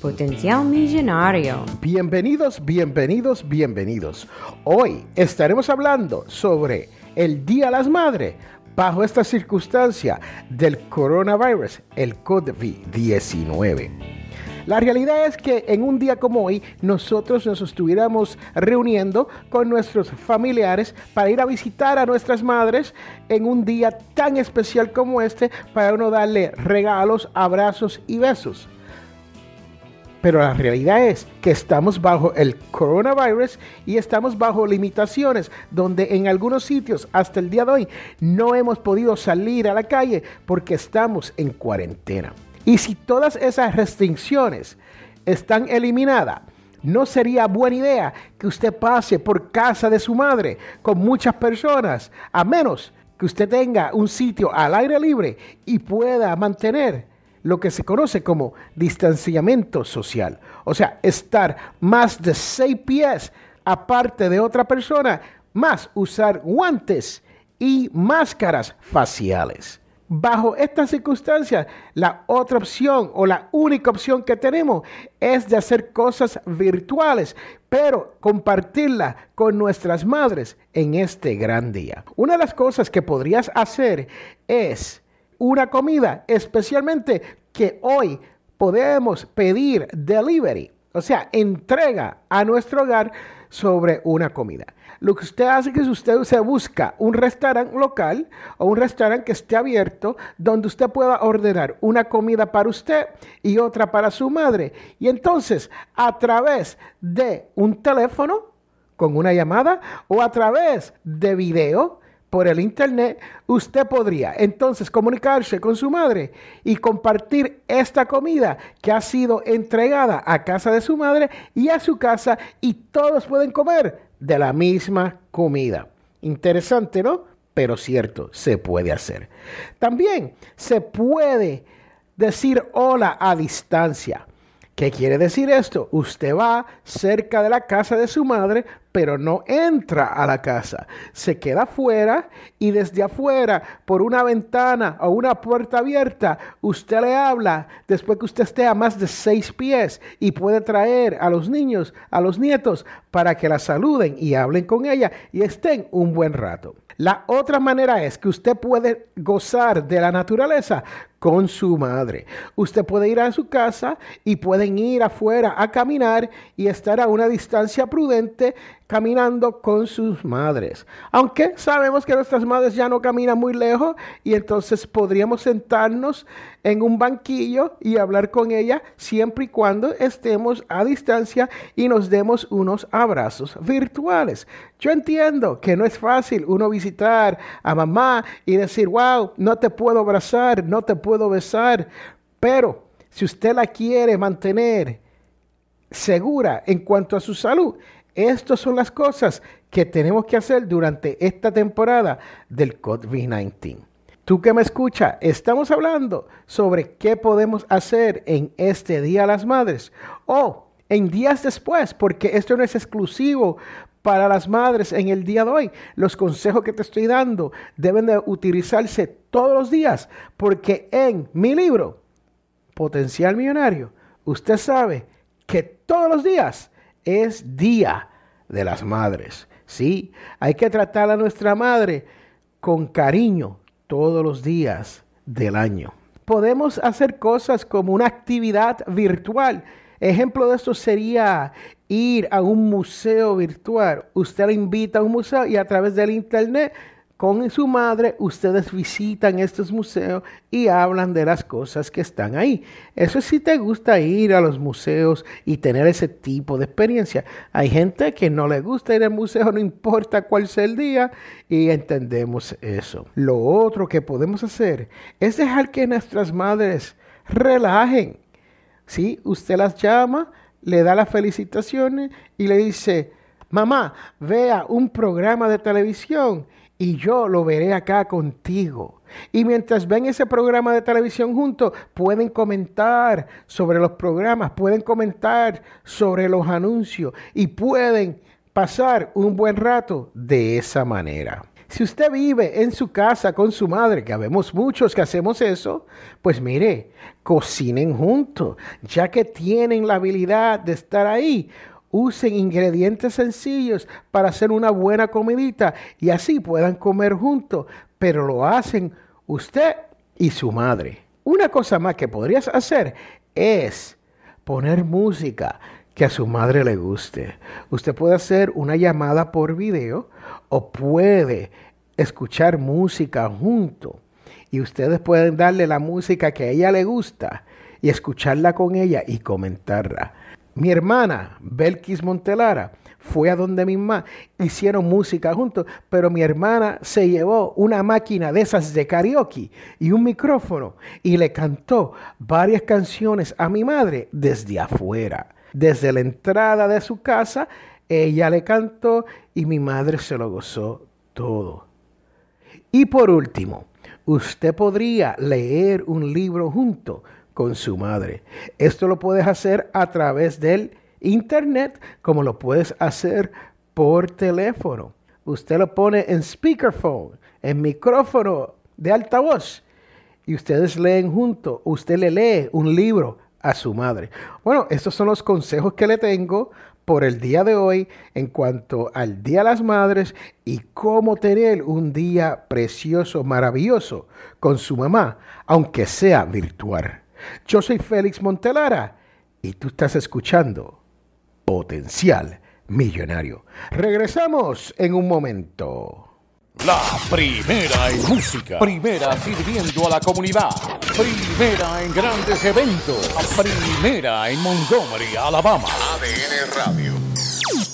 Potencial Millonario. Bienvenidos, bienvenidos, bienvenidos. Hoy estaremos hablando sobre el Día de las Madres bajo esta circunstancia del coronavirus, el COVID-19. La realidad es que en un día como hoy nosotros nos estuviéramos reuniendo con nuestros familiares para ir a visitar a nuestras madres en un día tan especial como este para uno darle regalos, abrazos y besos. Pero la realidad es que estamos bajo el coronavirus y estamos bajo limitaciones donde en algunos sitios hasta el día de hoy no hemos podido salir a la calle porque estamos en cuarentena. Y si todas esas restricciones están eliminadas, no sería buena idea que usted pase por casa de su madre con muchas personas, a menos que usted tenga un sitio al aire libre y pueda mantener lo que se conoce como distanciamiento social. O sea, estar más de seis pies aparte de otra persona, más usar guantes y máscaras faciales. Bajo estas circunstancias, la otra opción o la única opción que tenemos es de hacer cosas virtuales, pero compartirla con nuestras madres en este gran día. Una de las cosas que podrías hacer es una comida, especialmente que hoy podemos pedir delivery, o sea, entrega a nuestro hogar sobre una comida. Lo que usted hace es que usted se busca un restaurante local o un restaurante que esté abierto donde usted pueda ordenar una comida para usted y otra para su madre. Y entonces, a través de un teléfono con una llamada o a través de video, por el internet, usted podría entonces comunicarse con su madre y compartir esta comida que ha sido entregada a casa de su madre y a su casa y todos pueden comer de la misma comida. Interesante, ¿no? Pero cierto, se puede hacer. También se puede decir hola a distancia. ¿Qué quiere decir esto? Usted va cerca de la casa de su madre, pero no entra a la casa. Se queda afuera y desde afuera, por una ventana o una puerta abierta, usted le habla después que usted esté a más de seis pies y puede traer a los niños, a los nietos, para que la saluden y hablen con ella y estén un buen rato. La otra manera es que usted puede gozar de la naturaleza con su madre. Usted puede ir a su casa y pueden ir afuera a caminar y estar a una distancia prudente caminando con sus madres. Aunque sabemos que nuestras madres ya no caminan muy lejos y entonces podríamos sentarnos en un banquillo y hablar con ella siempre y cuando estemos a distancia y nos demos unos abrazos virtuales. Yo entiendo que no es fácil uno visitar a mamá y decir, wow, no te puedo abrazar, no te puedo besar, pero si usted la quiere mantener segura en cuanto a su salud, estas son las cosas que tenemos que hacer durante esta temporada del COVID-19. Tú que me escucha, estamos hablando sobre qué podemos hacer en este Día de las Madres o en días después, porque esto no es exclusivo para las madres en el día de hoy. Los consejos que te estoy dando deben de utilizarse todos los días, porque en mi libro, Potencial Millonario, usted sabe que todos los días es día de las madres. Sí, hay que tratar a nuestra madre con cariño todos los días del año. Podemos hacer cosas como una actividad virtual. Ejemplo de esto sería ir a un museo virtual. Usted le invita a un museo y a través del internet con su madre, ustedes visitan estos museos y hablan de las cosas que están ahí. Eso sí te gusta ir a los museos y tener ese tipo de experiencia. Hay gente que no le gusta ir al museo, no importa cuál sea el día, y entendemos eso. Lo otro que podemos hacer es dejar que nuestras madres relajen. ¿Sí? Usted las llama, le da las felicitaciones y le dice, mamá, vea un programa de televisión y yo lo veré acá contigo. Y mientras ven ese programa de televisión juntos, pueden comentar sobre los programas, pueden comentar sobre los anuncios y pueden pasar un buen rato de esa manera. Si usted vive en su casa con su madre, que habemos muchos que hacemos eso, pues mire, cocinen juntos, ya que tienen la habilidad de estar ahí. Usen ingredientes sencillos para hacer una buena comidita y así puedan comer juntos, pero lo hacen usted y su madre. Una cosa más que podrías hacer es poner música que a su madre le guste. Usted puede hacer una llamada por video o puede escuchar música junto y ustedes pueden darle la música que a ella le gusta y escucharla con ella y comentarla. Mi hermana, Belkis Montelara, fue a donde mi mamá, hicieron música juntos, pero mi hermana se llevó una máquina de esas de karaoke y un micrófono y le cantó varias canciones a mi madre desde afuera. Desde la entrada de su casa, ella le cantó y mi madre se lo gozó todo. Y por último, usted podría leer un libro junto con su madre. Esto lo puedes hacer a través del internet como lo puedes hacer por teléfono. Usted lo pone en speakerphone, en micrófono de altavoz y ustedes leen junto. Usted le lee un libro a su madre. Bueno, estos son los consejos que le tengo por el día de hoy en cuanto al Día de las Madres y cómo tener un día precioso, maravilloso con su mamá, aunque sea virtual. Yo soy Félix Montelara y tú estás escuchando Potencial Millonario. Regresamos en un momento. La primera en música, primera sirviendo a la comunidad, primera en grandes eventos, primera en Montgomery, Alabama. ADN Radio.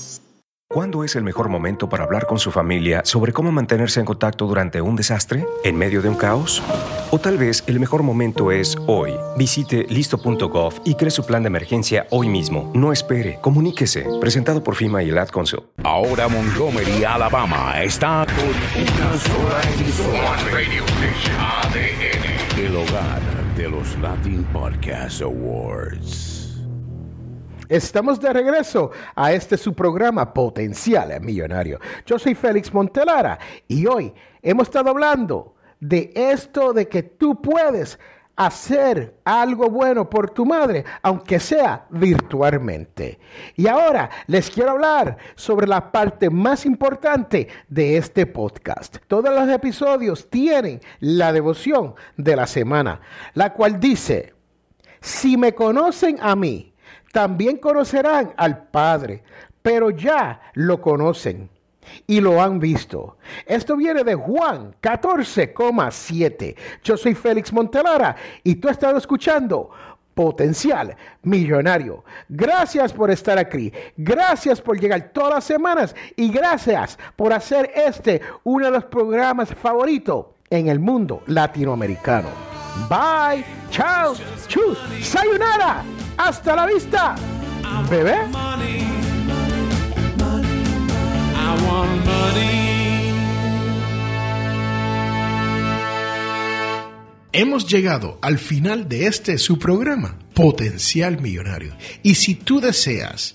¿Cuándo es el mejor momento para hablar con su familia sobre cómo mantenerse en contacto durante un desastre? ¿En medio de un caos? O tal vez el mejor momento es hoy. Visite listo.gov y cree su plan de emergencia hoy mismo. No espere, comuníquese. Presentado por FIMA y el. Ahora Montgomery, Alabama está con una sola. Radio ADN. El hogar de los Latin Podcast Awards. Estamos de regreso a este su programa Potencial Millonario. Yo soy Félix Montelara y hoy hemos estado hablando de esto de que tú puedes hacer algo bueno por tu madre, aunque sea virtualmente. Y ahora les quiero hablar sobre la parte más importante de este podcast. Todos los episodios tienen la devoción de la semana, la cual dice, si me conocen a mí, también conocerán al Padre, pero ya lo conocen y lo han visto. Esto viene de Juan 14,7. Yo soy Félix Montelara y tú has estado escuchando Potencial Millonario. Gracias por estar aquí. Gracias por llegar todas las semanas y gracias por hacer este uno de los programas favoritos en el mundo latinoamericano. Bye, chao, chus, sayonara. Hasta la vista, bebé. Hemos llegado al final de este su programa, Potencial Millonario. Y si tú deseas